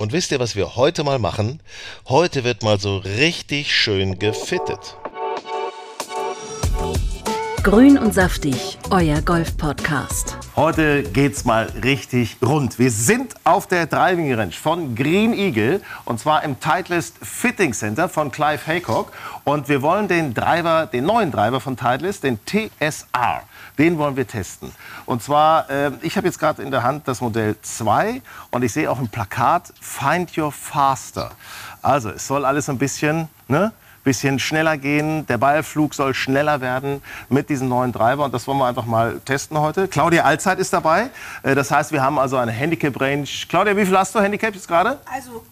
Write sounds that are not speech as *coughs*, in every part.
Und wisst ihr, was wir heute mal machen? Heute wird mal so richtig schön gefittet. Grün und saftig, euer Golf-Podcast. Heute geht's mal richtig rund. Wir sind auf der Driving Range von Green Eagle und zwar im Titleist Fitting Center von Clive Haycock und wir wollen den Driver, den neuen Driver von Titleist, den TSR, den wollen wir testen. Und zwar, äh, ich habe jetzt gerade in der Hand das Modell 2 und ich sehe auch ein Plakat Find Your Faster. Also es soll alles ein bisschen, ne? bisschen schneller gehen. Der Ballflug soll schneller werden mit diesem neuen Driver. Und das wollen wir einfach mal testen heute. Claudia Allzeit ist dabei. Äh, Das heißt, wir haben also eine Handicap-Range. Claudia, wie viel hast du Handicap jetzt gerade? Also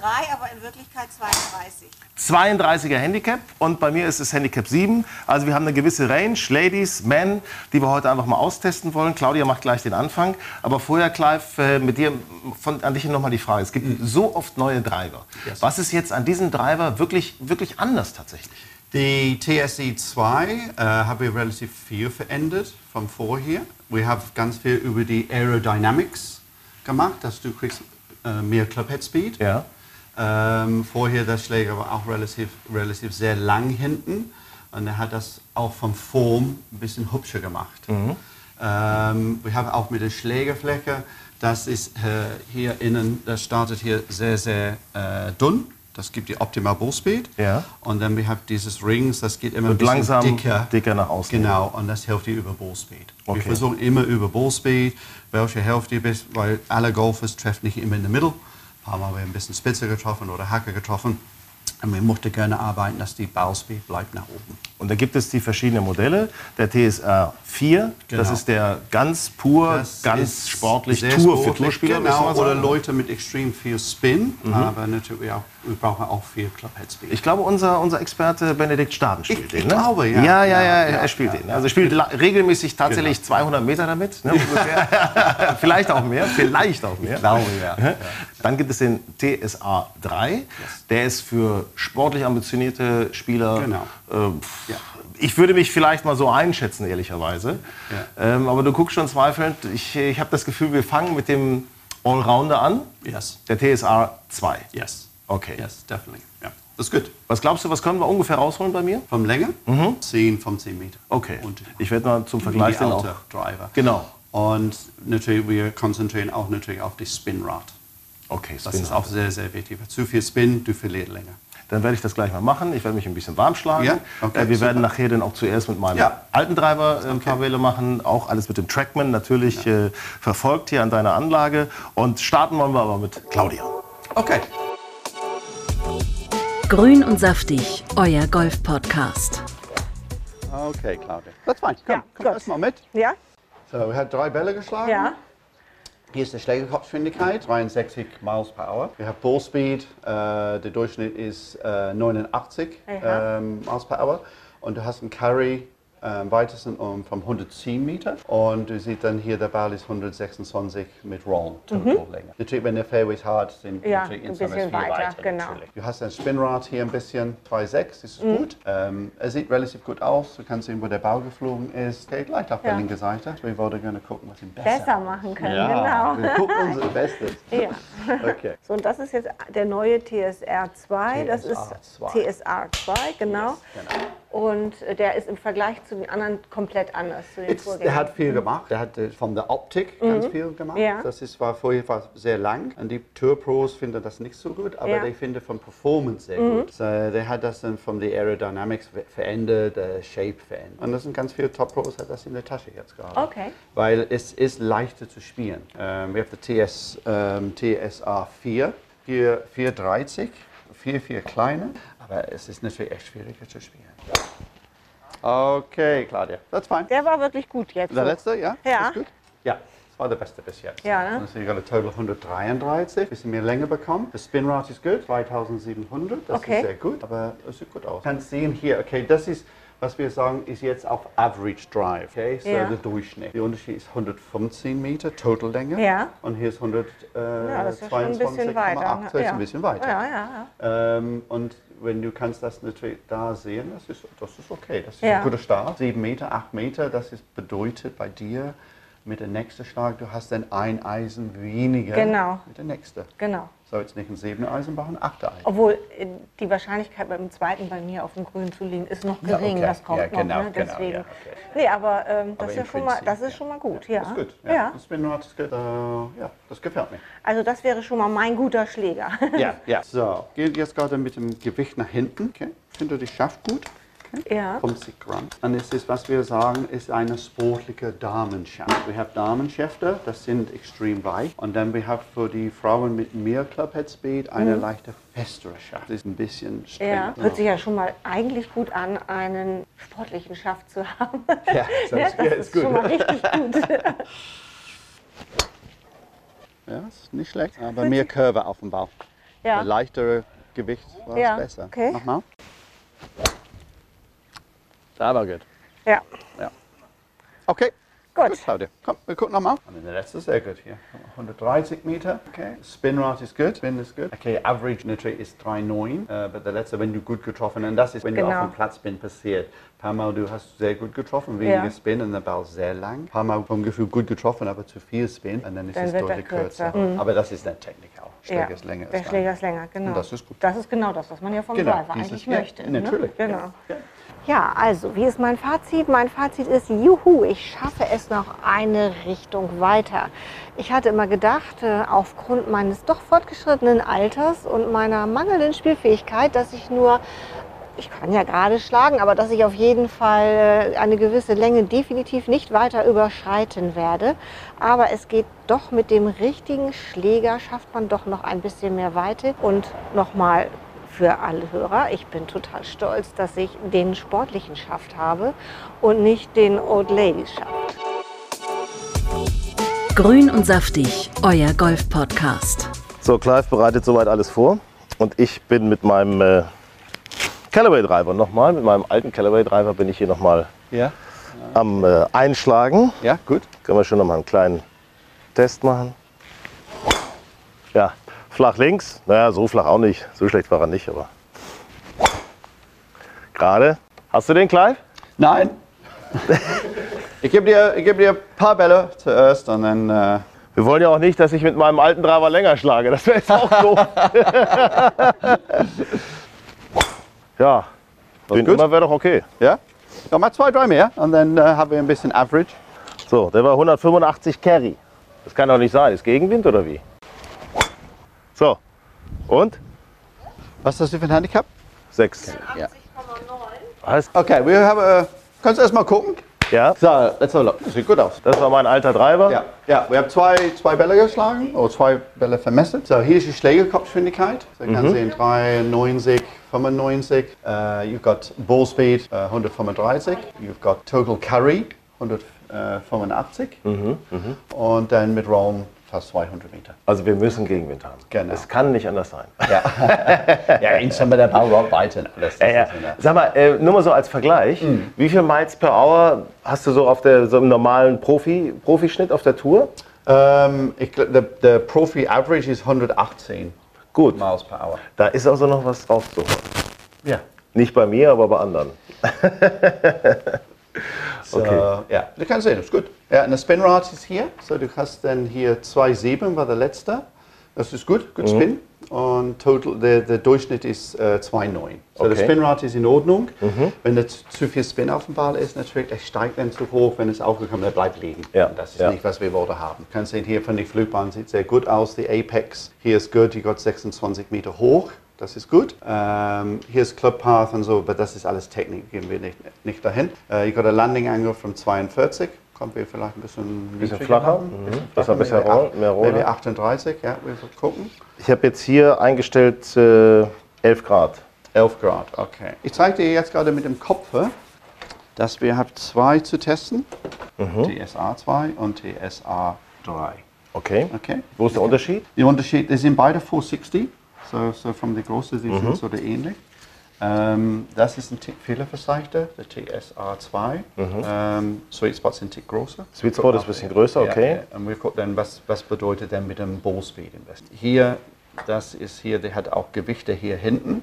drei, aber in Wirklichkeit 32. 32er Handicap und bei mir ist es Handicap 7. Also wir haben eine gewisse Range, Ladies, Men, die wir heute einfach mal austesten wollen. Claudia macht gleich den Anfang. Aber vorher, Clive, äh, mit dir, von, an dich nochmal die Frage. Es gibt so oft neue Driver. Was ist jetzt an diesem Driver wirklich, wirklich anders tatsächlich? Die TSE 2 äh, haben wir relativ viel verändert vom vorher. Wir haben ganz viel über die Aerodynamics gemacht, dass du kriegst äh, mehr Clubhead Speed. Ja. Ähm, vorher der Schläger war auch relativ, relativ sehr lang hinten und er hat das auch vom Form ein bisschen hübscher gemacht. Ähm, wir haben auch mit der Schlägerfläche, das ist äh, hier innen, das startet hier sehr, sehr äh, dünn. Das gibt die Optimal Ball Speed. Ja. Und dann wir haben dieses Rings, das geht immer ein Wird bisschen langsam dicker. dicker nach außen. Genau, und das hilft dir über Ball Speed. Okay. Wir versuchen immer über Ball Speed, welche Hälfte du bist, weil alle Golfers treffen nicht immer in der Mitte. Ein paar Mal werden ein bisschen spitzer getroffen oder Hacke getroffen. Und wir möchten gerne arbeiten, dass die Ballspeed bleibt nach oben. Und da gibt es die verschiedenen Modelle. Der TSR 4, das Genau. ist der ganz pur, Das ganz sportlich, Tour für sportlich, Tourspieler. müssen Genau, oder. Leute mit extrem viel Spin, aber natürlich auch, wir brauchen auch viel Clubhead Speed. Ich glaube, unser, unser Experte Benedikt Staden spielt Ich- den. ich ne? glaube, ja. Ja, ja, ja, Ja, er ja, spielt ja, den. Also er spielt regelmäßig tatsächlich Genau. 200 Meter damit. Ne, ungefähr. *laughs* vielleicht auch mehr, vielleicht auch mehr. Ich glaube, ja. Dann gibt es den TSA 3. Der ist für sportlich ambitionierte Spieler. Genau. Äh, Ja. Ich würde mich vielleicht mal so einschätzen, ehrlicherweise. Ähm, aber du guckst schon zweifelnd. Ich, ich habe das Gefühl, wir fangen mit dem Allrounder an. Yes, Der TSA 2. yes. Okay. Yes, definitely. Ja. Das ist gut. Was glaubst du, was können wir ungefähr rausholen bei mir? Vom Länge? 10, 15 Meter. Okay. Und Ich werde mal zum Vergleich den auch. Driver. Genau. Und natürlich, wir konzentrieren auch natürlich auf die Spinrad. Okay, Das Spin ist auch sehr, sehr wichtig. Zu viel Spin, du verlierst länger. Dann werde ich das gleich mal machen. Ich werde mich ein bisschen warm schlagen. Ja, okay, Äh, wir super. werden nachher dann auch zuerst mit meinem Ja. alten Driver äh, ein paar Wähle machen. Auch alles mit dem Trackman natürlich äh, verfolgt hier an deiner Anlage. Und starten wollen wir aber mit Claudia. Okay. Grün und saftig, euer Golf-Podcast. Okay, Claudia. That's fine. Komm, Ja, komm gut. erst mal mit. Ja? So, wir haben drei Bälle geschlagen. Ja. Hier ist die Schlägerkopfgeschwindigkeit, 63 Miles per Hour. Wir haben Ballspeed, äh, der Durchschnitt ist äh, 89 Aha. ähm, Miles per Hour. Und du hast einen Carry ähm, weitesten um, vom 110 Meter. Und du siehst dann hier, der Ball ist 126 mit Rollen, Totallänge. Natürlich, wenn der Fairway ist hart, sind Mhm. Ja, natürlich ein bisschen viel weiter, genau. natürlich. Du hast ein Spinrad hier ein bisschen, 2,6, das ist Mhm. gut. Ähm, er sieht relativ gut aus. Du kannst sehen, wo der Ball geflogen ist. Geht leicht auf der Ja. linken Seite. Wir wollten gerne gucken, was ihm besser Besser machen können, ja, genau. wir gucken unser Bestes. Ja. *laughs* Okay. So, und das ist jetzt der neue TSR 2. Das ist TSR 2. TSR 2, genau. Und äh, der ist im Vergleich zu den anderen komplett anders. Zu den Jetzt, der hat viel gemacht. Der hat äh, von der Optik ganz viel gemacht. Mhm. Ja. Das ist, war vorher war sehr lang. Und die Tour Pros finden das nicht so gut, aber Ja. Mhm. die finden von Performance sehr gut. So, der hat das dann von der Aerodynamics ver- verändert, der Shape verändert. Und das sind ganz viele Top Pros, hat das in der Tasche jetzt gerade. Okay. Weil es ist leichter zu spielen. Ähm, wir haben die TS, ähm, TSA 4, 4, 430, 4, 4 kleine. Aber es ist natürlich echt schwieriger zu spielen. Okay, Claudia, that's fine. Der war wirklich gut jetzt. Der so. letzte, ja? Ja. Ist gut? Ja, das war der beste bis jetzt. Ja, ne? Also, ich habe total 133, bisschen mehr Länge bekommen. Das Spinrad ist gut, 2700, das Okay. ist sehr gut, aber es sieht gut aus. Du kannst sehen hier, okay, das ist, was wir sagen, ist jetzt auf Average Drive, okay, so Ja. der Durchschnitt. Der Unterschied ist 115 Meter Totallänge Ja. und hier ist 122,8, Ja, das ist ja schon ein bisschen weiter. das ist ja. ein bisschen weiter. Ja, ja, ja. Ähm, und wenn du kannst das natürlich da sehen, das ist, das ist okay. Das ist Ja. ein guter Start. Sieben Meter, acht Meter, das ist bedeutet bei dir mit dem nächsten Schlag, du hast dann ein Eisen weniger Genau. mit dem nächsten. Genau. So jetzt nicht ein siebter Eisen brauchen, ein achter Eisen. Obwohl äh, die Wahrscheinlichkeit beim zweiten bei mir auf dem Grün zu liegen ist noch Ja, gering. okay. Das kommt Ja, genau, noch. Ne? genau, Deswegen. ja, okay. Nee, aber ähm, das, Aber ist ja im schon mal, das ist ja. schon mal gut. Ja. Das ist gut. Ja. Das Spinrad ist gut. Äh, ja, das gefällt mir. Also das wäre schon mal mein guter Schläger. Ja, *laughs* ja. So, geht jetzt gerade mit dem Gewicht nach hinten. Okay. Finde die schafft gut. Okay. Ja. 50 Gramm. Und es ist, was wir sagen, ist eine sportliche Damenschaft. Wir haben Damenschäfte, das sind extrem weich. Und dann wir haben für die Frauen mit mehr Clubhead-Speed eine leichte festere Schaft. Das ist ein bisschen streng. Mhm. Ja, hört sich ja schon mal eigentlich gut an, einen sportlichen Schaft zu haben. Ja, das, *laughs* Ja, ist, das ja, ist ist gut. schon mal richtig gut. *laughs* Ja, ist nicht schlecht. Aber mehr Kurve auf dem Bauch. Ja. Ein leichteres Gewicht war Ja, es besser. okay. Nochmal. Da war gut. Ja, Okay. Gut. Claudia. Komm, wir gucken nochmal. Und der letzte ist sehr gut hier. 130 Meter. Okay. Spin Rate ist gut. Spin ist gut. Okay, Average natürlich ist 3,9. Äh, aber der letzte, wenn du gut getroffen hast, und das ist, wenn du Genau. auf dem Platz bist, passiert. Ein paar Mal, du hast sehr gut getroffen, weniger Ja. Spin und der Ball sehr lang. Ein paar Mal vom Gefühl gut getroffen, aber zu viel Spin und dann ist Dann es deutlich kürzer. kürzer. Aber das ist eine Technik auch. ja. Schläger ist länger. Der Schläger ist länger, genau. Und das ist gut. Das ist genau das, was man ja vom Genau, Driver eigentlich ja, möchte. natürlich, Ne? Genau. ja, ja. Also, wie ist mein Fazit? Mein Fazit ist, juhu, ich schaffe es noch eine Richtung weiter. Ich hatte immer gedacht, äh, aufgrund meines doch fortgeschrittenen Alters und meiner mangelnden Spielfähigkeit, dass ich nur, ich kann ja gerade schlagen, aber dass ich auf jeden Fall äh, eine gewisse Länge definitiv nicht weiter überschreiten werde. Aber es geht doch mit dem richtigen Schläger, schafft man doch noch ein bisschen mehr Weite. Und nochmal für alle Hörer. Ich bin total stolz, dass ich den sportlichen Schaft habe und nicht den Old Ladies Schaft. Grün und saftig, euer Golf-Podcast. So, Clive bereitet soweit alles vor. Und ich bin mit meinem äh, Callaway Driver nochmal, mit meinem alten Callaway Driver bin ich hier nochmal Ja? am äh, Einschlagen. Ja, gut. Können wir schon nochmal einen kleinen Test machen. Ja, flach links. Naja, so flach auch nicht. So schlecht war er nicht, aber. Gerade. Hast du den, Clive? Nein. *laughs* ich gebe dir, ich geb dir ein paar Bälle zuerst und dann. Äh, Wir wollen ja auch nicht, dass ich mit meinem alten Driver länger schlage. Das wäre jetzt auch doof. *laughs* ja, den gut? immer wäre doch okay. ja? Nochmal zwei, drei mehr und dann äh, haben wir ein bisschen Average. So, der war 185 Carry. Das kann doch nicht sein. Ist Gegenwind oder wie? So, und? Was hast du für ein Handicap? Sechs. Ja. Was? Okay, wir haben. Äh, kannst du erst mal gucken? Ja, So, let's have a look. Das sieht gut aus. das war mein alter Driver. Ja, ja, wir haben zwei, zwei Bälle geschlagen, oder zwei Bälle vermessen. So, hier ist die Schlägerkopfgeschwindigkeit. So, you can sehen 93, 95. Uh, you've got ball speed uh, 135. You've got total carry 185. Und dann mit Roam fast 200 Meter. Also wir müssen Gegenwind haben. Genau. Es kann nicht anders sein. Ja, *laughs* in Sommer der rollt weiter. Ja, ja. der- Sag mal, äh, nur mal so als Vergleich. Wie viel Miles per Hour hast du so auf der so im normalen Profi, Profischnitt auf der Tour? Ähm, ich glaub, der, der Profi Average ist 118 Gut, Miles per Hour. da ist also noch was rauszuholen. Ja. Nicht bei mir, aber bei anderen. *laughs* So, ja, du kannst sehen, das ist gut. Ja, der Spinrad ist hier. So, du hast dann hier 2,7 war der letzte. Das ist gut, gut Spin. Und total, der, der Durchschnitt ist äh, 2,9. So, der Okay. Spinrad ist in Ordnung. Wenn da zu, viel Spin auf dem Ball ist, natürlich, der steigt dann zu hoch. Wenn es aufgekommen ist, der bleibt liegen. Ja, Und das ist ja. nicht, was wir wollen haben. Du kannst sehen, hier von der Flugbahn sieht sehr gut aus. Die Apex hier ist gut, die geht 26 Meter hoch. Das ist gut. Ähm, hier ist Club Path und so, aber das ist alles Technik, gehen wir nicht, nicht dahin. Äh, ich habe eine Landing Angle von 42, kommt wir vielleicht ein bisschen, Bisschen flacher, mhm. Bisschen Dass er ein bisschen maybe roll- acht- mehr roller. maybe 38, ja, wir gucken. Ich habe jetzt hier eingestellt äh, 11 Grad. 11 Grad, okay. Ich zeige dir jetzt gerade mit dem Kopf, dass wir haben zwei zu testen. Mhm. TSA 2 und TSA 3. Okay. Okay. Wo ist der Unterschied? Der Unterschied, die sind beide 460, so, so von der Größe, sie Mhm. sind so ähnlich. Ähm, das ist ein Tick fehlerverzeichneter, der TSA 2. Ähm, Sweet Spots sind ein Tick größer. Sweet Spot ist ein bisschen größer, okay. Ja, ja. Und wir gucken dann, was, was bedeutet denn mit dem Ball Speed im Westen. Hier das ist hier, der hat auch Gewichte hier hinten.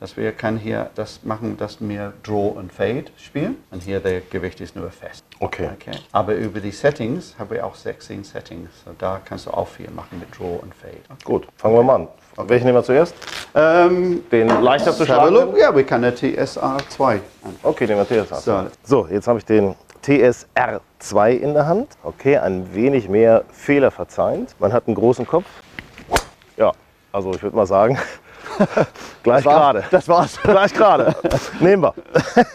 Dass wir kann hier das machen, dass wir Draw und Fade spielen. Und hier der Gewicht ist nur fest. Okay. Okay. Aber über die Settings haben wir auch 16 Settings. So da kannst du auch viel machen mit Draw und Fade. Gut, fangen wir mal an. Welchen nehmen wir zuerst? Ähm, Den leichter zu schlagen? Ja, wir können TSR 2 an. Okay, nehmen wir TSR. So. So, jetzt habe ich den TSR 2 in der Hand. Okay, ein wenig mehr Fehler verzeihend. Man hat einen großen Kopf. Ja, also ich würde mal sagen, *laughs* gleich gerade. Das war's. *laughs* Gleich gerade. Nehmen wir.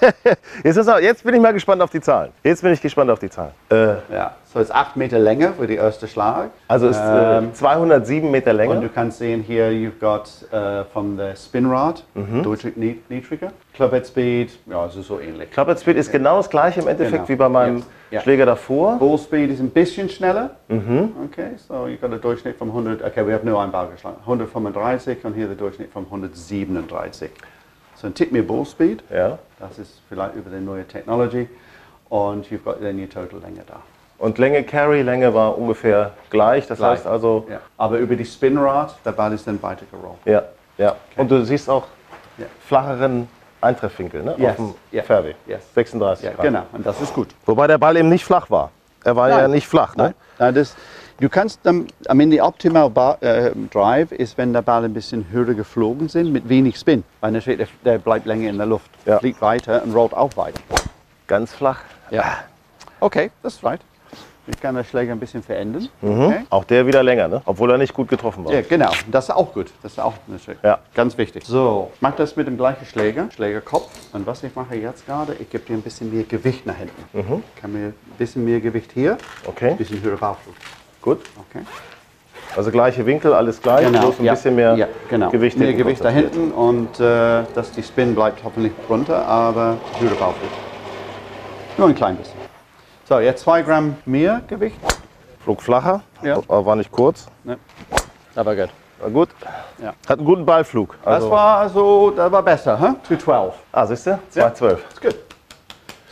*laughs* Jetzt, ist, auch- jetzt bin ich mal gespannt auf die Zahlen. Jetzt bin ich gespannt auf die Zahlen. Äh, Ja, so ist 8 Meter Länge für die erste Schlag. also ist Ähm, äh, 207 Meter Und Länge. du kannst sehen hier, you've got uh, from the Spinrad, Mhm. deutlich nied- niedriger. Clubhead Speed, ja, es ist so ähnlich. Clubhead Speed ist genau das gleiche im Endeffekt Genau. wie bei meinem Ja. Ja. Schläger davor. Ball Speed ist ein bisschen schneller. Mhm. Okay, so you've got a Durchschnitt von 100, okay, wir haben nur einen Ball geschlagen. 135 und hier der Durchschnitt von 137. So ein Tick mehr Ball Speed, Ja. das ist vielleicht über die neue Technology. Und you've got then your Total Länge da. Und Länge, Carry-Länge war ungefähr gleich. Das heißt also, ja. Aber über die Spinrad, der Ball ist dann weiter gerollt. ja, ja. Und du siehst auch Ja. flacheren Eintreffwinkel ne? Yes, auf dem yeah, Fairway. yes. 36 Ja, Grad. genau, und das ist gut. Wobei der Ball eben nicht flach war. Er war ja Nein. nicht flach. Ne? Nein, nein, das, du kannst, dann, I mean, die optimal ba äh, Drive ist, wenn der Ball ein bisschen höher geflogen sind mit wenig Spin. Weil natürlich der, der bleibt länger in der Luft, Ja. fliegt weiter und rollt auch weiter. Ganz flach. Ja. Okay, das ist right. Ich kann den Schläger ein bisschen verändern. Mhm. Okay. Auch der wieder länger, ne? obwohl er nicht gut getroffen war. Ja, genau. Das ist auch gut. Das ist auch natürlich Ja. ganz wichtig. So, ich mache das mit dem gleichen Schläger, Schlägerkopf. Und was ich mache jetzt gerade, ich gebe dir ein bisschen mehr Gewicht nach hinten. Ich kann mir ein bisschen mehr Gewicht hier, Okay, ein bisschen höher Bauchflug. gut. Okay. Also gleiche Winkel, alles gleich, bloß ein ja, bisschen mehr ja, genau. Gewicht mehr hinten Gewicht da hinten und äh, dass die Spin bleibt hoffentlich runter, aber höhere Bauchflug. Nur ein klein bisschen. So, jetzt zwei Gramm mehr Gewicht. Flug flacher, Ja. aber war nicht kurz. Ne? Aber gut. War gut. Ja. Hat einen guten Ballflug. Das Also, war so, das war besser, huh? 212. ah, siehst du? 212. That's good.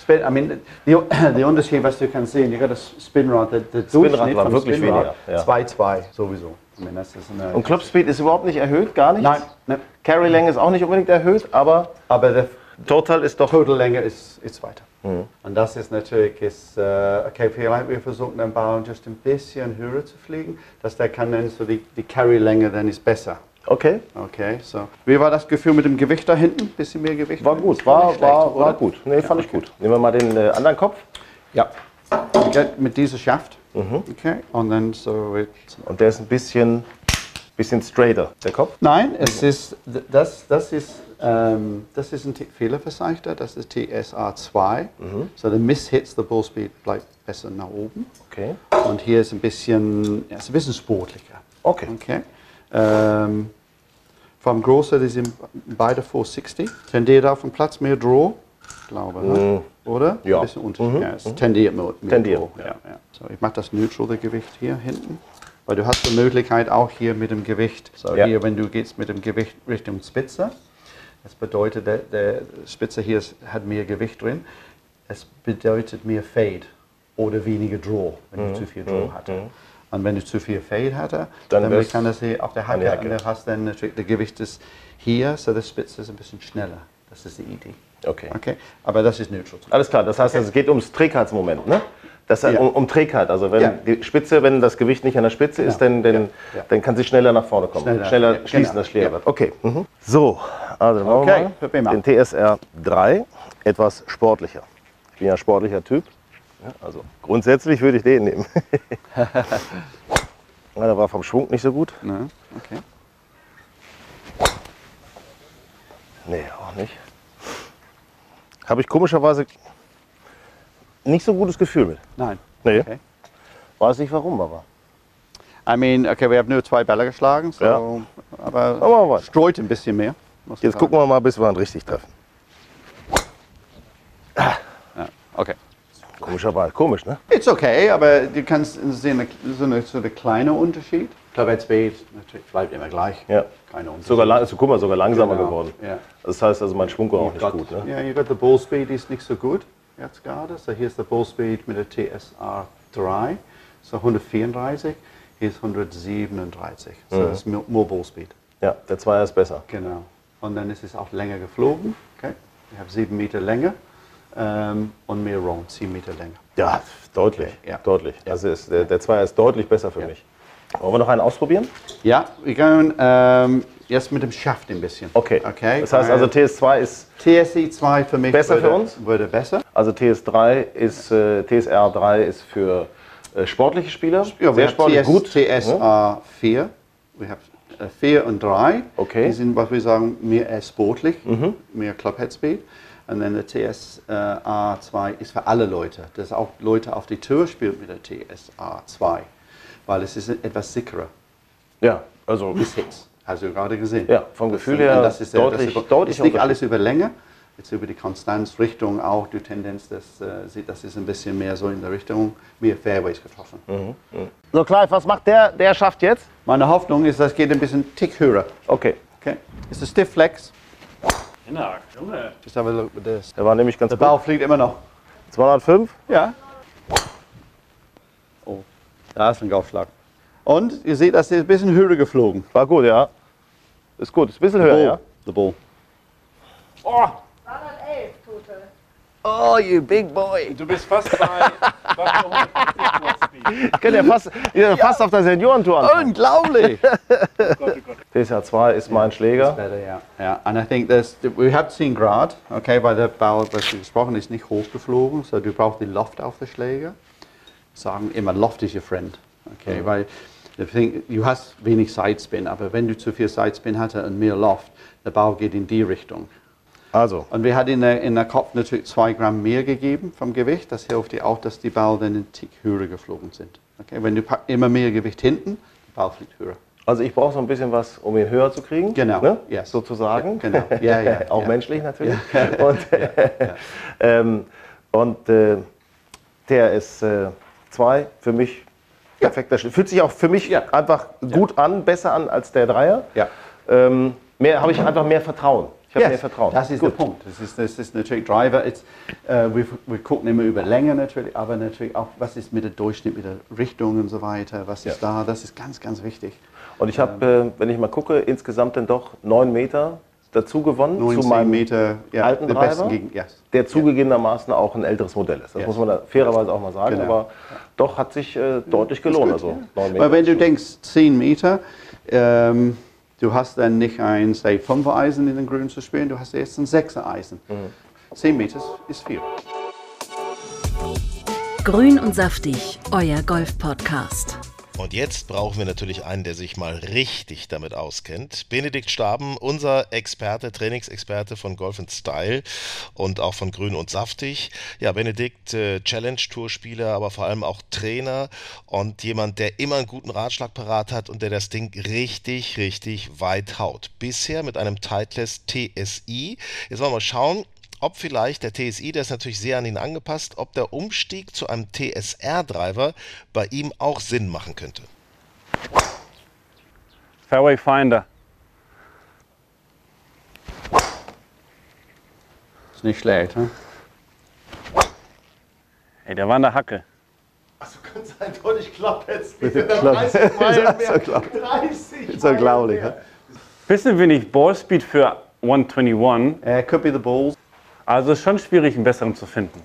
Spin, I mean, the, the *coughs* Unterschied, was du kannst sehen, you got a Spinrad, der, der Durchschnitt war vom wirklich Spinrad, weniger, ja. 2,2 sowieso. I mean, das Und Clubspeed ist überhaupt nicht erhöht, gar nicht. Nein, ne, Carry-Länge ist auch nicht unbedingt erhöht, aber aber der Total ist doch. Totallänge ist, ist weiter. Mhm. Und das ist natürlich, ist, äh, okay, vielleicht wir versuchen den Ball just ein bisschen höher zu fliegen, dass der kann dann so die, die Carry-Länge dann ist besser. Okay, Okay, so. Wie war das Gefühl mit dem Gewicht da hinten? Bisschen mehr Gewicht? war gut, Nicht war, schlecht, war, war gut. Nee, fand ich gut. Nehmen wir mal den äh, anderen Kopf. Ja. Okay, mit dieser Schaft. Mhm. Okay, und dann so. Und der ist ein bisschen, bisschen straighter, der Kopf. Nein, es ist, das, das ist, ähm, das ist ein Tick fehlerverzeichner, das ist TSA 2. Mhm. So the miss hits, the ball speed bleibt besser nach oben. Okay. Und hier ist ein bisschen, ja, ist ein bisschen sportlicher. Okay. Okay. Ähm, vom Großer, die sind beide 460. Tendiert auf dem Platz mehr Draw, glaube ich. Ne? Oder? Mhm. Ja. Ein bisschen unter. Ja, es tendiert mehr, mehr Tendiert, Draw. Ja. Ja, So, ich mache das neutral, Gewicht hier hinten. Weil du hast die Möglichkeit auch hier mit dem Gewicht. So Ja. hier, wenn du gehst mit dem Gewicht Richtung Spitze, das bedeutet, der, der Spitze hier ist, hat mehr Gewicht drin. Es bedeutet mehr Fade oder weniger Draw, wenn Mhm. du zu viel Draw hatte. Und wenn du zu viel Fade hatte, Dann dann, kann das hier auf der Hacke, Hacke. und du hast dann natürlich, der Gewicht ist hier, so der Spitze ist ein bisschen schneller. Das ist die Idee. Okay. Okay, aber das ist neutral. Alles klar, das heißt, es geht ums Trägheitsmoment, ne? Das heißt, Ja. um, um Trägheit. Also wenn Ja. die Spitze, wenn das Gewicht nicht an der Spitze ist, dann, dann, dann kann sie schneller nach vorne kommen. Schneller, Schneller, ja, schließen genau. das Schläger. Ja. Okay. Mhm. So, also machen Okay, wir mal den TSR 3 etwas sportlicher. Ich bin ja ein sportlicher Typ. Also grundsätzlich würde ich den nehmen. *laughs* ja, der war vom Schwung nicht so gut. Ne? Okay. Nee, auch nicht. Habe ich komischerweise nicht so ein gutes Gefühl mit. Nein. Nee. Okay. Weiß nicht warum, aber. I mean, okay, wir haben nur zwei Bälle geschlagen, so, Ja. aber weiter. streut ein bisschen mehr. Jetzt gucken wir mal, bis wir ihn richtig treffen. Ja, okay. Komischerweise, komisch, ne? It's okay, aber du kannst sehen, so eine, so eine kleine Unterschied. Speed natürlich bleibt immer gleich. Ja. Keine Unterschied. Sogar, also, guck mal, sogar langsamer Genau, geworden. ja. Das heißt also, mein Schwung war auch nicht Got- gut, ne? Ja, you got the ball speed ist nicht so gut jetzt gerade. So hier ist der Ball Speed mit der TSR 3, so 134. ist 137. So das ist more more ball speed. Ja, der Zweier ist besser. Genau. Und dann ist es auch länger geflogen. Okay. Ich habe sieben Meter Länge ähm, und mehr Round, sieben Meter länger. Ja, deutlich. Ja. Deutlich. Also ist, der, der Zweier ist deutlich besser für mich. Wollen wir noch einen ausprobieren? Ja, wir gehen ähm, jetzt mit dem Schaft ein bisschen. Okay. okay. Das heißt also TS2 ist, TSI 2 für mich Besser würde, für uns? würde besser. also TS3 ist, äh, TSR3 ist für äh, sportliche Spieler. Ja, Sehr sportlich, TS, gut. TSA 4. Wir haben 4 und 3. Okay. Mhm. Die sind, was wir sagen, mehr sportlich, mehr Clubhead Speed. Und dann der TSA 2 ist für alle Leute. Das auch Leute auf die Tour spielen mit der TSA 2. Weil es ist etwas sicherer. Ja, also Bis Hits. Hast du gerade gesehen. Ja, vom Gefühl und her das ist, der- deutlich- das ist, deutlich ist nicht alles über Länge, jetzt über die Konstanz, Richtung auch, die Tendenz, das, äh, sieht, das ist ein bisschen mehr so in der Richtung, mehr Fairways getroffen. Mhm. So, Clive, was macht der? Der schafft jetzt? Meine Hoffnung ist, das geht ein bisschen tick höher. Okay. Okay. It's a stiff flex. Genau, Junge. Just have a look with this. Der war nämlich ganz Der gut. Ball fliegt immer noch. 205. Ja. Oh, da ist ein Golfschlag. Und ihr seht, das ist ein bisschen höher geflogen. War gut, ja. Ist gut. Ist ein bisschen höher, ja. The ball. Oh, 211 total. Oh, you big boy. du bist fast bei, *laughs* fast bei 150 Speed. Ich könnte ja fast, ja. fast auf der Seniorentour anfangen. Unglaublich! *laughs* Gott, oh Gott. TSR2 ist mein Schläger. Better, yeah. Yeah, and I think there's, we have 10 Grad, okay, weil der Ball, was wir gesprochen ist nicht hochgeflogen, so du brauchst die Loft auf der Schläger. Sagen immer, Loft is your friend, okay, weil the thing, du hast wenig Sidespin, aber wenn du zu viel Sidespin hast und mehr Loft, der Ball geht in die Richtung. Also, Und wir hatten in der, in der Kopf natürlich zwei Gramm mehr gegeben vom Gewicht. Das hilft dir auch, dass die Ball dann einen Tick höher geflogen sind. Okay? Wenn du pack- immer mehr Gewicht hinten, der Ball fliegt höher. also ich brauche so ein bisschen was, um ihn höher zu kriegen. Genau, Ne? yes. Sozusagen. Ja, genau. Ja, ja, *laughs* Auch menschlich natürlich. Und, *laughs* ähm, und äh, der ist äh, zwei für mich perfekter Schläger. Fühlt sich auch für mich Ja. einfach gut an, besser an als der Dreier. Ja. Ähm, mehr habe ich einfach mehr Vertrauen. Ich habe mehr Vertrauen. Das ist Gut. der Punkt. Das ist, das ist natürlich Driver. It's, äh, wir, wir gucken immer über Länge natürlich, aber natürlich auch, was ist mit der Durchschnitt, mit der Richtung und so weiter, was ist da, das ist ganz, ganz wichtig. Und ich habe, äh, wenn ich mal gucke, insgesamt dann doch neun Meter dazu gewonnen 19 zu meinem Meter, ja, alten besten gegen, yes. der zugegebenermaßen auch ein älteres Modell ist. Das Yes. muss man da fairerweise auch mal sagen, Genau. aber doch hat sich äh, deutlich gelohnt. Also Meter. Weil wenn du denkst, 10 Meter, ähm, du hast dann nicht ein, say, 5 Eisen in den Grün zu spielen, du hast jetzt ein 6 Eisen. 10 Meter ist viel. Grün und saftig, euer Golf-Podcast. Und jetzt brauchen wir natürlich einen, der sich mal richtig damit auskennt. Benedikt Staben, unser Experte, Trainingsexperte von Golf Style und auch von Grün und Saftig. Ja, Benedikt, äh, Challenge-Tour-Spieler, aber vor allem auch Trainer und jemand, der immer einen guten Ratschlag parat hat und der das Ding richtig, richtig weit haut. Bisher mit einem Titleist TSI. Jetzt wollen wir mal schauen, ob vielleicht der TSI, der ist natürlich sehr an ihn angepasst, ob der Umstieg zu einem TSR-Driver bei ihm auch Sinn machen könnte. Fairway Finder. Ist nicht schlecht, hm? Ey, der war in der Hacke. Also könnte es eindeutig klappen jetzt. Mit *laughs* dem Klapp. 30 Meilen Das ist mehr. so klar. 30 Ist unglaublich, mehr. Bisschen wenig Ballspeed für 121. Uh, could be the balls. Also ist schon schwierig, einen besseren zu finden.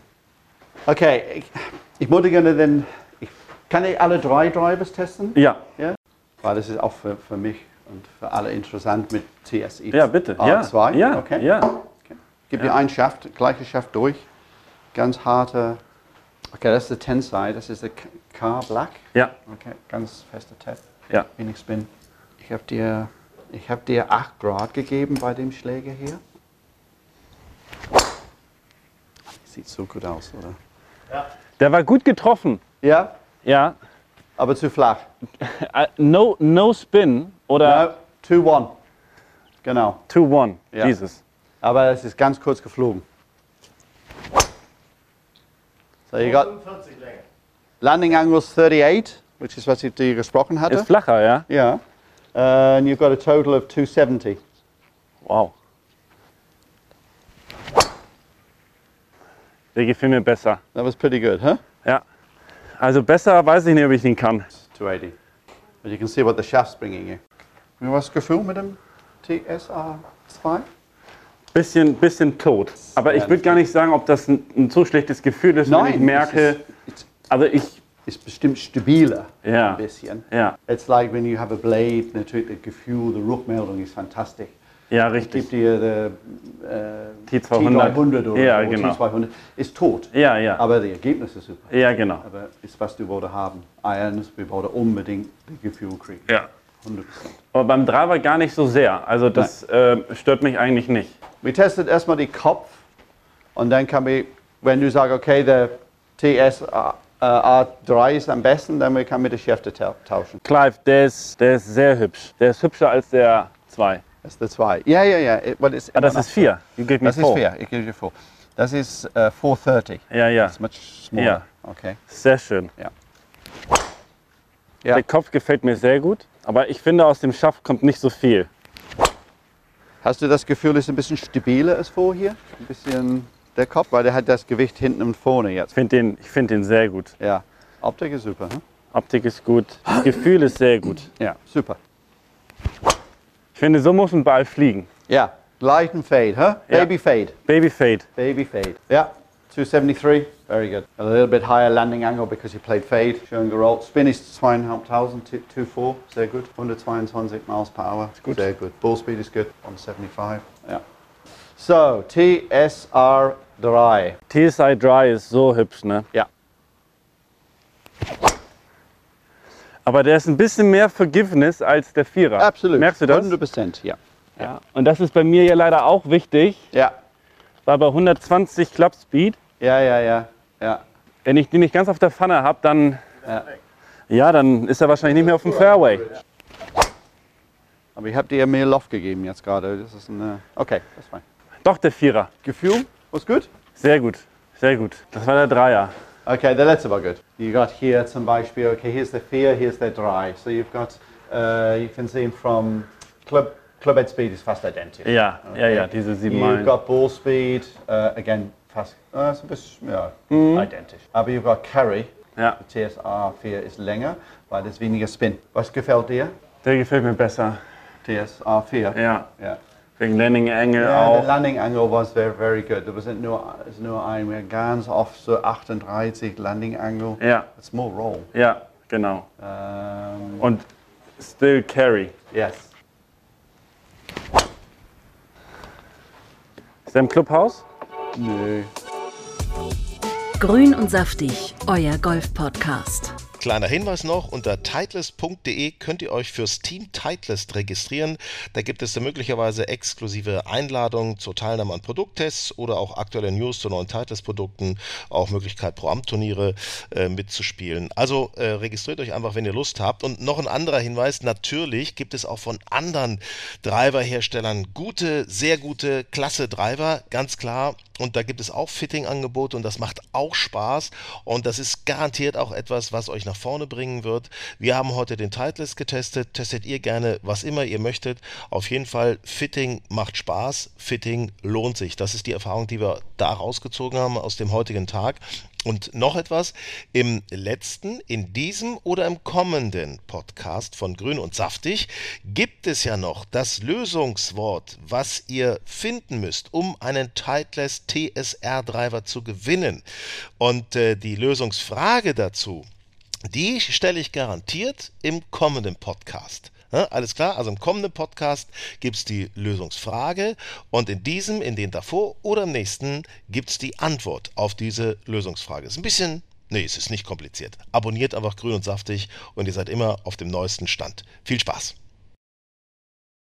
Okay, ich, ich würde gerne den, ich, kann ich alle drei Drivers testen? Ja, Ja? Weil das ist auch für, für mich und für alle interessant mit TSI. ja, bitte. Ja, A2, ja, okay. ja. Okay. Gib dir einen Schaft, gleiche Schaft durch. Ganz harte. Okay, das ist der Tenside, das ist der K Black. Ja, Okay, ganz fester Tap. ja. Wenig Spin. Ich habe dir, ich hab dir 8 Grad gegeben bei dem Schläger hier. Sieht so gut aus, oder? Der war gut getroffen. Ja, Ja. aber zu flach. *laughs* Äh, No, no Spin oder No, 2-1. Genau. 2-1. Ja. Jesus. Aber es ist ganz kurz geflogen. So, you got 45 Länge. landing angles 38, which is was ich dir gesprochen hatte. Ist flacher, ja? Yeah. Uh, and you've got a total of 270. Wow. Der gefällt mir besser. That was pretty good, huh? Ja. Also besser weiß ich nicht, ob ich den kann. 280. But you can see what the shaft's bringing you. Wie was Gefühl mit dem TSR2? Bisschen, bisschen tot. Aber ich würde gar nicht sagen, ob das ein, ein so schlechtes Gefühl ist, wenn ich merke, es ist, also ich, ist bestimmt stabiler. Ja. Ein bisschen. ja, It's like when you have a blade, natürlich das Gefühl, die Rückmeldung ist fantastisch. Ja, Es richtig. gibt dir die äh, T200. T300 oder Ja, genau. T200. Ist tot. Ja, ja. Aber das Ergebnis ist super. Ja, genau. Aber ist was du wollte haben. Irons, wir wollten unbedingt das Gefühl kriegen. Ja. 100%. Aber beim Driver gar nicht so sehr. Also das äh, stört mich eigentlich nicht. Wir testen erstmal den Kopf und dann kann wir, wenn du sagst, okay, der TS äh, A3 ist am besten, dann kann wir die Schäfte tau- tauschen. Clive, der ist, der ist sehr hübsch. Der ist hübscher als der 2. Das ist der 2. Ja, ja, ja. Weil es Ah, das ist 4. You gave me Das ist four. 4. Ich gebe dir 4. Das ist äh, 430. Ja, ja. Das ist much smaller. Ja. Okay. Sehr schön. Ja. Ja. Der Kopf gefällt mir sehr gut. Aber ich finde, aus dem Schaft kommt nicht so viel. Hast du das Gefühl, es ist ein bisschen stabiler als vorher? Ein bisschen der Kopf, weil der hat das Gewicht hinten und vorne jetzt. Ich finde den, ich find den sehr gut. Ja. Optik ist super. Hm? Optik ist gut. Das Gefühl ist sehr gut. Ja, super. Ich finde, so muss ein Ball fliegen. Ja, leichten Fade, huh? Ja. Baby Fade. Baby Fade. Baby fade. Yeah, 273. Very good. A little bit higher landing angle because you played fade. Schön gerollt. Spin ist 2.500, 2.4. Sehr gut. 122 miles per hour. gut. Sehr gut. Ball speed is good. 175. Yeah. So, TSR3. TSI Dry ist so hübsch, ne? Ja. Aber der ist ein bisschen mehr Forgiveness als der Vierer. Absolut. Merkst du das? 100%, ja. Ja. Und das ist bei mir ja leider auch wichtig. Ja. Weil bei 120 Club Speed, Ja, ja, ja. Ja. wenn ich die nicht ganz auf der Pfanne habe, dann, ja. ja, dann ist er wahrscheinlich nicht mehr auf dem Fairway. Aber ich habe dir ja mehr Loft gegeben jetzt gerade. Das ist ein. äh, Okay, das ist fein. Doch, der Vierer. Gefühl? Was gut? Sehr gut. Sehr gut. Das war der Dreier. Okay, the letter war good. You got here zum Beispiel, okay, here's the fear, here's the dry. So you've got, uh, you can see him from club, club head speed is fast identical. Ja, ja, ja, diese sieben You've got ball speed, uh, again, fast, uh, it's a bit, ja, Mhm. identisch. Aber you've got carry, Ja, the TSR 4 ist länger, weil es weniger Spin. Was gefällt dir? der gefällt mir besser. TSR 4? Ja, Ja. Wegen Landing Angle Ja, der auch. Landing Angle was very, very good. There was nur, nur ein, wir ganz oft so 38 Landing Angle. Ja, It's more roll. ja, genau. Um, Und still carry. yes. Ist er im Clubhaus? Nö. Grün und saftig, euer Golf-Podcast. Kleiner Hinweis noch, unter titleist.de könnt ihr euch fürs Team Titleist registrieren. Da gibt es möglicherweise exklusive Einladungen zur Teilnahme an Produkttests oder auch aktuelle News zu neuen Titleist-Produkten, auch Möglichkeit Pro-Am-Turniere äh, mitzuspielen. Also äh, registriert euch einfach, wenn ihr Lust habt. Und noch ein anderer Hinweis, natürlich gibt es auch von anderen Driver-Herstellern gute, sehr gute, klasse Driver, ganz klar. Und da gibt es auch Fitting-Angebote und das macht auch Spaß. Und das ist garantiert auch etwas, was euch nach vorne bringen wird. Wir haben heute den Titleist getestet. Testet ihr gerne, was immer ihr möchtet. Auf jeden Fall, Fitting macht Spaß. Fitting lohnt sich. Das ist die Erfahrung, die wir da rausgezogen haben aus dem heutigen Tag. Und noch etwas, im letzten, in diesem oder im kommenden Podcast von Grün und Saftig gibt es ja noch das Lösungswort, was ihr finden müsst, um einen Titleist TSR Driver zu gewinnen. Und äh, die Lösungsfrage dazu, die stelle ich garantiert im kommenden Podcast. Ja, alles klar, also im kommenden Podcast gibt es die Lösungsfrage und in diesem, in den davor oder im nächsten gibt es die Antwort auf diese Lösungsfrage. Ist ein bisschen, nee, es ist nicht kompliziert. Abonniert einfach grün und saftig und ihr seid immer auf dem neuesten Stand. Viel Spaß!